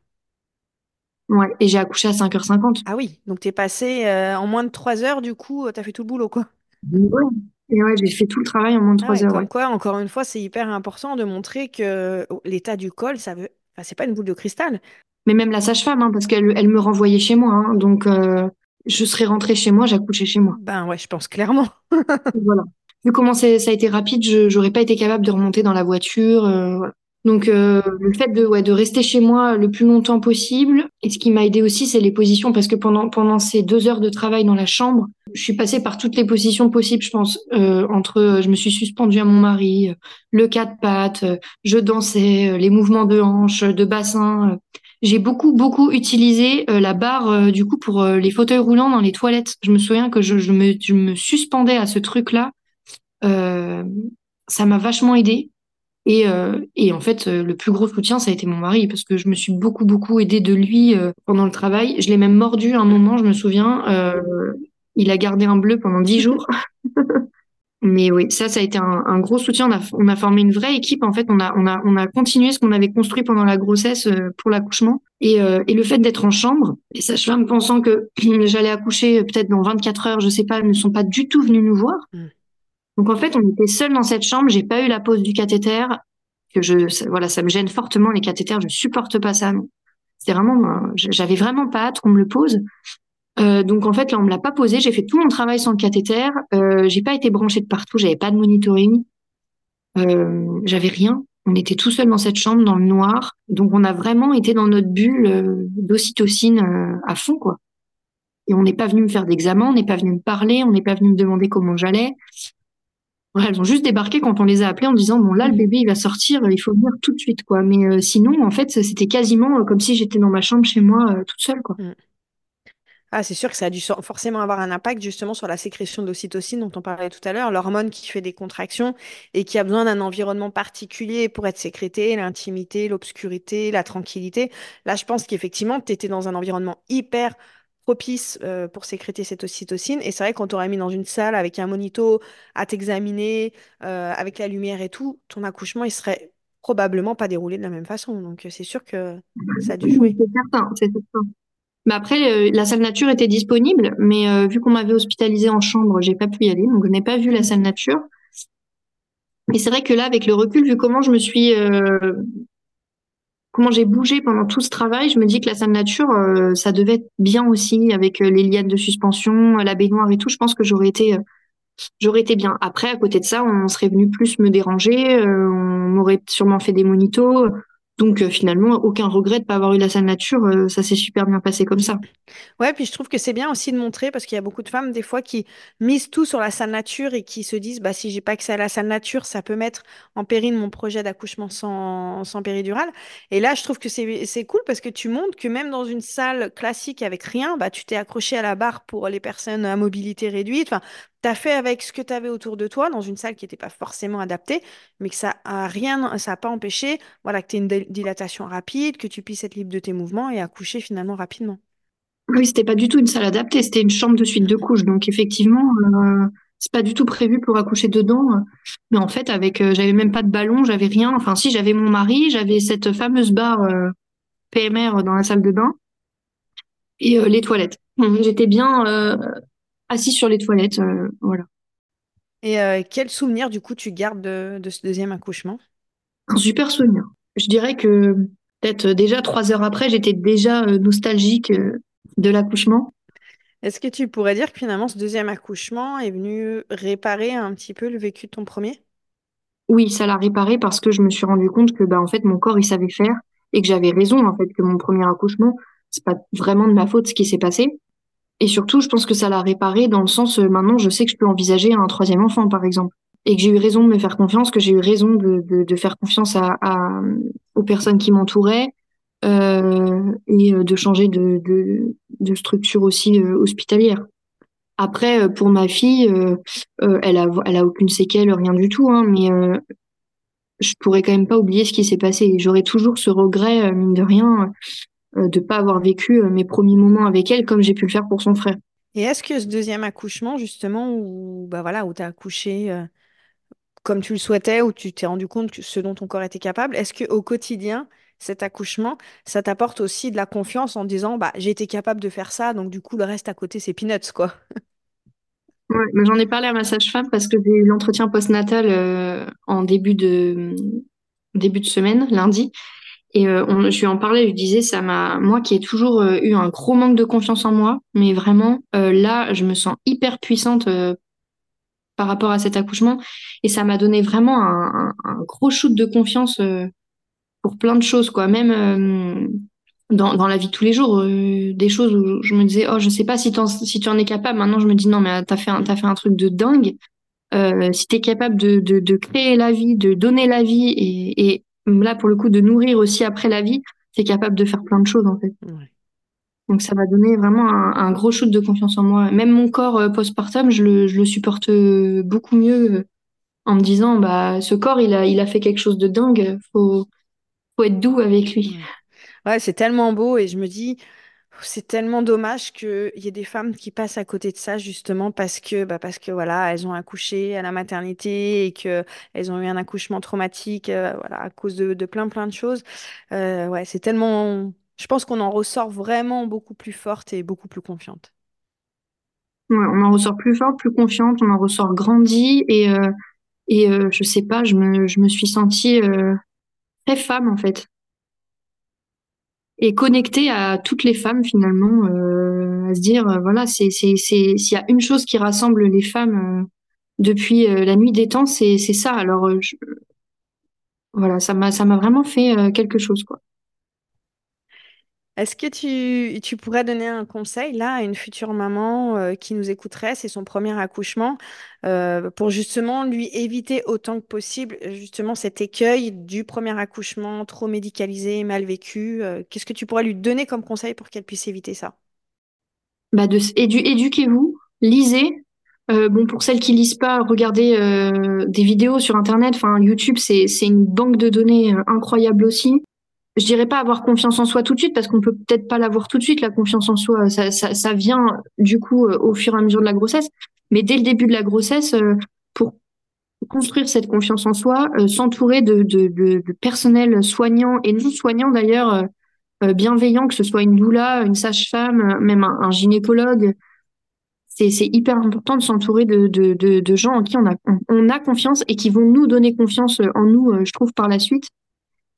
Ouais, et j'ai accouché à 5h50. Ah oui, donc t'es passé euh, en moins de 3 heures, du coup, euh, t'as fait tout le boulot, quoi. Ouais, et ouais, j'ai fait tout le travail en moins de 3 ah heures. Comme quoi, encore une fois, c'est hyper important de montrer que oh, l'état du col, ça veut. Enfin, c'est pas une boule de cristal. Mais même la sage-femme, hein, parce qu'elle elle me renvoyait chez moi. Hein, donc, euh, je serais rentrée chez moi, j'accouchais chez moi. Ben ouais, je pense clairement. voilà. Vu comment ça a été rapide, je j'aurais pas été capable de remonter dans la voiture. voilà. Donc euh, le fait de, ouais, de rester chez moi le plus longtemps possible. Et ce qui m'a aidé aussi, c'est les positions, parce que pendant, pendant ces deux heures de travail dans la chambre, je suis passée par toutes les positions possibles, je pense. Euh, entre, euh, je me suis suspendue à mon mari, le quatre pattes, je dansais, les mouvements de hanche, de bassin. J'ai beaucoup, beaucoup utilisé la barre du coup pour les fauteuils roulants dans les toilettes. Je me souviens que je, je, me, je me suspendais à ce truc-là. Ça m'a vachement aidé. Et, euh, et en fait, euh, le plus gros soutien, ça a été mon mari, parce que je me suis beaucoup, beaucoup aidée de lui euh, pendant le travail. Je l'ai même mordu un moment, je me souviens. il a gardé un bleu pendant dix jours. Mais oui, ça, ça a été un, gros soutien. On a, formé une vraie équipe. En fait, on a, on a, on a continué ce qu'on avait construit pendant la grossesse pour l'accouchement. Et, le fait d'être en chambre, les sages-femmes pensant que j'allais accoucher peut-être dans 24 heures, je sais pas, ne sont pas du tout venues nous voir. Donc en fait, on était seuls dans cette chambre. J'ai pas eu la pose du cathéter. Que je, ça, voilà, ça me gêne fortement les cathéters. Je supporte pas ça. C'est vraiment, euh, j'avais vraiment pas hâte qu'on me le pose. Euh, donc en fait là, on me l'a pas posé. J'ai fait tout mon travail sans le cathéter. Euh, j'ai pas été branchée de partout. J'avais pas de monitoring. Euh, j'avais rien. On était tout seul dans cette chambre, dans le noir. Donc on a vraiment été dans notre bulle d'ocytocine à fond, quoi. Et on n'est pas venu me faire d'examen, on n'est pas venu me parler, on n'est pas venu me demander comment j'allais elles ont juste débarqué quand on les a appelées en disant bon là le bébé il va sortir, il faut venir tout de suite quoi. Mais euh, sinon en fait c'était quasiment euh, comme si j'étais dans ma chambre chez moi euh, toute seule quoi. Mm. Ah, c'est sûr que ça a dû forcément avoir un impact justement sur la sécrétion d'ocytocine dont on parlait tout à l'heure, l'hormone qui fait des contractions et qui a besoin d'un environnement particulier pour être sécrétée, l'intimité, l'obscurité, la tranquillité. Là, je pense qu'effectivement, tu étais dans un environnement hyper propice euh, pour sécréter cette ocytocine. Et c'est vrai, quand on t'aurait mis dans une salle avec un monito à t'examiner, euh, avec la lumière et tout, ton accouchement, il serait probablement pas déroulé de la même façon. Donc, c'est sûr que ça a dû jouer. C'est certain, c'est certain. Mais après, la salle nature était disponible, mais euh, vu qu'on m'avait hospitalisée en chambre, j'ai pas pu y aller, donc je n'ai pas vu la salle nature. Et c'est vrai que là, avec le recul, vu comment je me suis comment j'ai bougé pendant tout ce travail, je me dis que la salle nature, euh, ça devait être bien aussi avec euh, les lianes de suspension, la baignoire et tout. Je pense que j'aurais été, euh, j'aurais été bien. Après, à côté de ça, on serait venu plus me déranger, on m'aurait sûrement fait des monitos. Donc euh, finalement, aucun regret de pas avoir eu la salle nature, euh, ça s'est super bien passé comme ça. Ouais, puis je trouve que c'est bien aussi de montrer parce qu'il y a beaucoup de femmes des fois qui misent tout sur la salle nature et qui se disent bah si j'ai pas accès à la salle nature, ça peut mettre en péril mon projet d'accouchement sans, péridurale. Et là, je trouve que c'est cool parce que tu montres que même dans une salle classique avec rien, bah tu t'es accroché à la barre pour les personnes à mobilité réduite. Tu as fait avec ce que tu avais autour de toi dans une salle qui n'était pas forcément adaptée, mais que ça a rien, ça n'a pas empêché voilà, que tu aies une dilatation rapide, que tu puisses être libre de tes mouvements et accoucher finalement rapidement. Oui, c'était pas du tout une salle adaptée, c'était une chambre de suite de couches. Donc effectivement, euh, c'est pas du tout prévu pour accoucher dedans. Mais en fait, avec, euh, j'avais même pas de ballon, j'avais rien. Enfin, si, j'avais mon mari, j'avais cette fameuse barre euh, PMR dans la salle de bain et les toilettes. J'étais bien assis sur les toilettes. Euh, voilà. Et euh, quel souvenir, du coup, tu gardes de, ce deuxième accouchement? Un super souvenir. Je dirais que peut-être euh, déjà trois heures après, j'étais déjà nostalgique de l'accouchement. Est-ce que tu pourrais dire que finalement, ce deuxième accouchement est venu réparer un petit peu le vécu de ton premier? Oui, ça l'a réparé parce que je me suis rendu compte que bah, en fait, mon corps, il savait faire et que j'avais raison, en fait, que mon premier accouchement, c'est pas vraiment de ma faute ce qui s'est passé. Et surtout, je pense que ça l'a réparé dans le sens, euh, maintenant, je sais que je peux envisager un troisième enfant, par exemple. Et que j'ai eu raison de me faire confiance, que j'ai eu raison de, faire confiance aux personnes qui m'entouraient. et de changer de, structure aussi hospitalière. Après, pour ma fille, elle a, elle a aucune séquelle, rien du tout, hein, mais je pourrais quand même pas oublier ce qui s'est passé. J'aurais toujours ce regret, mine de rien, de pas avoir vécu mes premiers moments avec elle comme j'ai pu le faire pour son frère. Et est-ce que ce deuxième accouchement, justement, où, bah voilà, où tu as accouché euh, comme tu le souhaitais, où tu t'es rendu compte que ce dont ton corps était capable, est-ce qu'au quotidien, cet accouchement, ça t'apporte aussi de la confiance en disant, bah, j'ai été capable de faire ça, donc du coup, le reste à côté, c'est peanuts, quoi? Ouais, j'en ai parlé à ma sage-femme parce que j'ai eu l'entretien postnatal euh, en début de, début de semaine, lundi. Et euh, on, je lui en parlais, je lui disais, ça m'a, moi qui ai toujours euh, eu un gros manque de confiance en moi, mais vraiment, euh, là, je me sens hyper puissante par rapport à cet accouchement. Et ça m'a donné vraiment un, un, gros shoot de confiance pour plein de choses, quoi. Même dans, dans la vie de tous les jours, des choses où je me disais, oh, je sais pas si, si tu en es capable. Maintenant, je me dis, non, mais t'as fait un, t'as fait un truc de dingue. si t'es capable de, de, de, créer la vie, de donner la vie et, et là, pour le coup, de nourrir aussi après la vie, c'est capable de faire plein de choses, en fait. Donc, ça m'a donné vraiment un, gros shoot de confiance en moi. Même mon corps euh, postpartum, je le, je le supporte euh, beaucoup mieux euh, en me disant, bah, ce corps, il a, il a fait quelque chose de dingue. Faut, faut être doux avec lui. Ouais, c'est tellement beau et je me dis, c'est tellement dommage qu'il y ait des femmes qui passent à côté de ça justement parce que, bah parce que voilà, elles ont accouché à la maternité et que elles ont eu un accouchement traumatique, euh, à cause de, plein plein de choses. Euh, c'est tellement. Je pense qu'on en ressort vraiment beaucoup plus forte et beaucoup plus confiante. On en ressort plus forte, plus confiante, on en ressort grandi et euh, et euh, je sais pas, je me suis sentie très femme en fait et connecter à toutes les femmes finalement, euh, à se dire euh, voilà, c'est c'est c'est s'il y a une chose qui rassemble les femmes euh, depuis la nuit des temps, c'est c'est ça. Alors je, voilà, ça m'a ça m'a vraiment fait quelque chose quoi. Est-ce que tu, pourrais donner un conseil là à une future maman euh, qui nous écouterait, c'est son premier accouchement, euh, pour justement lui éviter autant que possible justement cet écueil du premier accouchement trop médicalisé, mal vécu. Euh, qu'est-ce que tu pourrais lui donner comme conseil pour qu'elle puisse éviter ça? Bah éduquez-vous, lisez. bon pour celles qui lisent pas, regardez des vidéos sur internet. YouTube c'est une banque de données incroyable aussi je dirais pas avoir confiance en soi tout de suite parce qu'on peut peut-être pas l'avoir tout de suite la confiance en soi ça, ça, vient du coup euh, au fur et à mesure de la grossesse mais dès le début de la grossesse euh, pour construire cette confiance en soi euh, s'entourer de, de, personnel soignant et non soignant d'ailleurs bienveillant que ce soit une doula une sage-femme même un, gynécologue c'est, hyper important de s'entourer de, gens en qui on a, on a confiance et qui vont nous donner confiance en nous, je trouve, par la suite.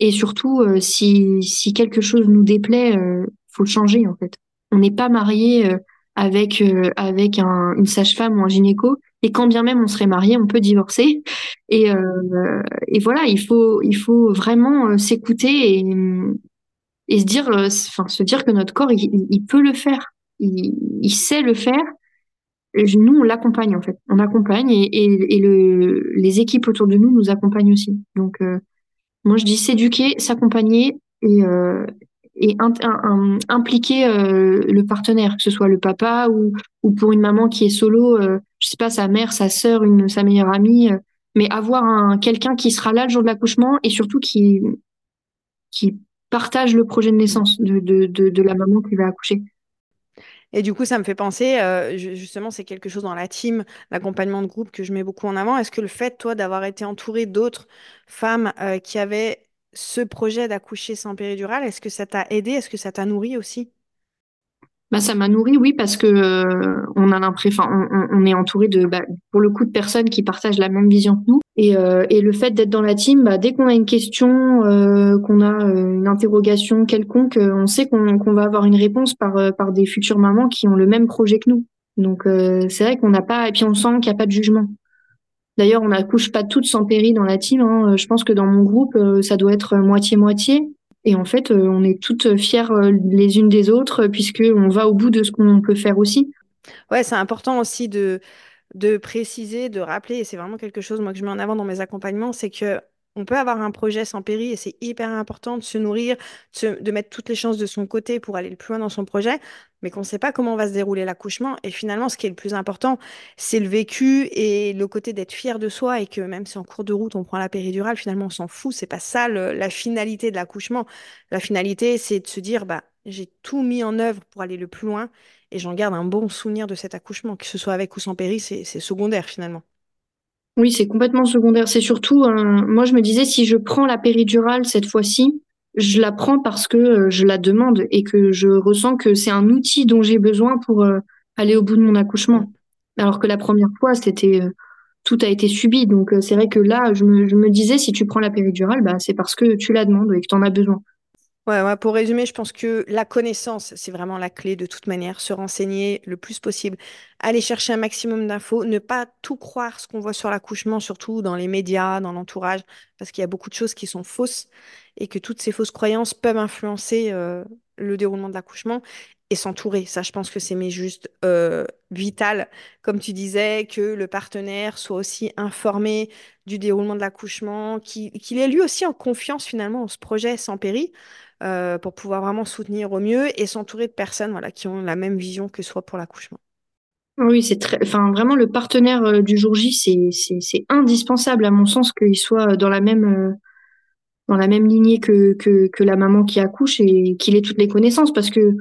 Et surtout, euh, si, si quelque chose nous déplaît, euh, faut le changer en fait. On n'est pas marié euh, avec euh, avec un, une sage-femme ou un gynéco. Et quand bien même on serait marié, on peut divorcer. Et, et voilà, il faut il faut vraiment s'écouter et, et se dire, enfin se dire que notre corps il, il peut le faire, il, il sait le faire. Nous, on l'accompagne en fait. On accompagne et, et, et le, les équipes autour de nous nous accompagnent aussi. Donc, moi, je dis s'éduquer, s'accompagner et, euh, et impliquer euh, le partenaire, que ce soit le papa ou, ou pour une maman qui est solo, euh, je sais pas, sa mère, sa sœur, une, sa meilleure amie, euh, mais avoir un, quelqu'un qui sera là le jour de l'accouchement et surtout qui, qui partage le projet de naissance de, de, de la maman qui va accoucher. Et du coup, ça me fait penser, euh, justement, c'est quelque chose dans la team, l'accompagnement de groupe que je mets beaucoup en avant. Est-ce que le fait, toi, d'avoir été entourée d'autres femmes euh, qui avaient ce projet d'accoucher sans péridurale, est-ce que ça t'a aidé? Est-ce que ça t'a nourri aussi? Bah, ça m'a nourri, oui, parce que euh, on a l'impression, on, est entouré de, bah, pour le coup, de personnes qui partagent la même vision que nous. Et, euh, et le fait d'être dans la team, bah, dès qu'on a une question, euh, qu'on a une interrogation quelconque, on sait qu'on va avoir une réponse par par des futures mamans qui ont le même projet que nous. Donc c'est vrai qu'on n'a pas, et puis on sent qu'il n'y a pas de jugement. D'ailleurs, on n'accouche pas toutes sans péri dans la team. Hein. Je pense que dans mon groupe, ça doit être moitié-moitié. Et en fait, euh, on est toutes fières euh, les unes des autres, puisque on va au bout de ce qu'on peut faire aussi. Ouais, c'est important aussi de, de préciser, de rappeler, et c'est vraiment quelque chose moi que je mets en avant dans mes accompagnements, c'est que on peut avoir un projet sans péri et c'est hyper important de se nourrir, de, mettre toutes les chances de son côté pour aller le plus loin dans son projet, mais qu'on ne sait pas comment va se dérouler l'accouchement. Et finalement, ce qui est le plus important, c'est le vécu et le côté d'être fier de soi et que même si en cours de route on prend la péridurale, finalement on s'en fout. C'est pas ça la finalité de l'accouchement. La finalité, c'est de se dire, bah, j'ai tout mis en œuvre pour aller le plus loin et j'en garde un bon souvenir de cet accouchement, que ce soit avec ou sans péri, c'est secondaire finalement. Oui, c'est complètement secondaire. C'est surtout, moi je me disais, si je prends la péridurale cette fois-ci, je la prends parce que euh, je la demande et que je ressens que c'est un outil dont j'ai besoin pour euh, aller au bout de mon accouchement. Alors que la première fois, c'était euh, tout a été subi. Donc c'est vrai que là, je me, je me, disais, si tu prends la péridurale, bah, c'est parce que tu la demandes et que tu en as besoin. Pour résumer, je pense que la connaissance, c'est vraiment la clé de toute manière. Se renseigner le plus possible, aller chercher un maximum d'infos, ne pas tout croire ce qu'on voit sur l'accouchement, surtout dans les médias, dans l'entourage, parce qu'il y a beaucoup de choses qui sont fausses et que toutes ces fausses croyances peuvent influencer euh, le déroulement de l'accouchement et s'entourer. Ça, je pense que c'est juste euh, vital, comme tu disais, que le partenaire soit aussi informé du déroulement de l'accouchement, qu'il ait lui aussi en confiance finalement en ce projet sans péri. Euh, pour pouvoir vraiment soutenir au mieux et s'entourer de personnes voilà, qui ont la même vision que soi pour l'accouchement. Oui, c'est très, enfin vraiment le partenaire euh, du jour J, c'est indispensable à mon sens qu'il soit dans la même euh, dans la même lignée que, que la maman qui accouche et qu'il ait toutes les connaissances parce que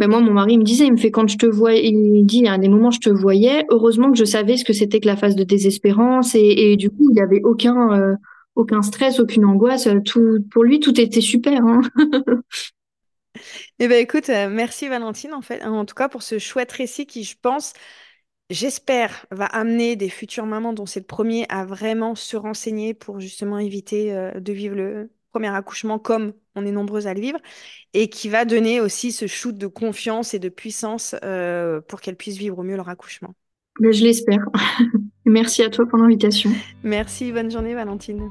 ben moi mon mari me disait, il me fait quand je te vois, il me dit à des moments je te voyais, heureusement que je savais ce que c'était que la phase de désespérance et du coup il n'y avait aucun aucun stress, aucune angoisse. Euh, tout, pour lui, tout était super. Hein. eh ben, écoute, euh, merci Valentine, en fait, en tout cas pour ce chouette récit qui, je pense, j'espère, va amener des futures mamans dont c'est le premier à vraiment se renseigner pour justement éviter euh, de vivre le premier accouchement comme on est nombreuses à le vivre et qui va donner aussi ce shoot de confiance et de puissance pour qu'elles puissent vivre au mieux leur accouchement. Ben, je l'espère. Merci à toi pour l'invitation. Merci, bonne journée Valentine.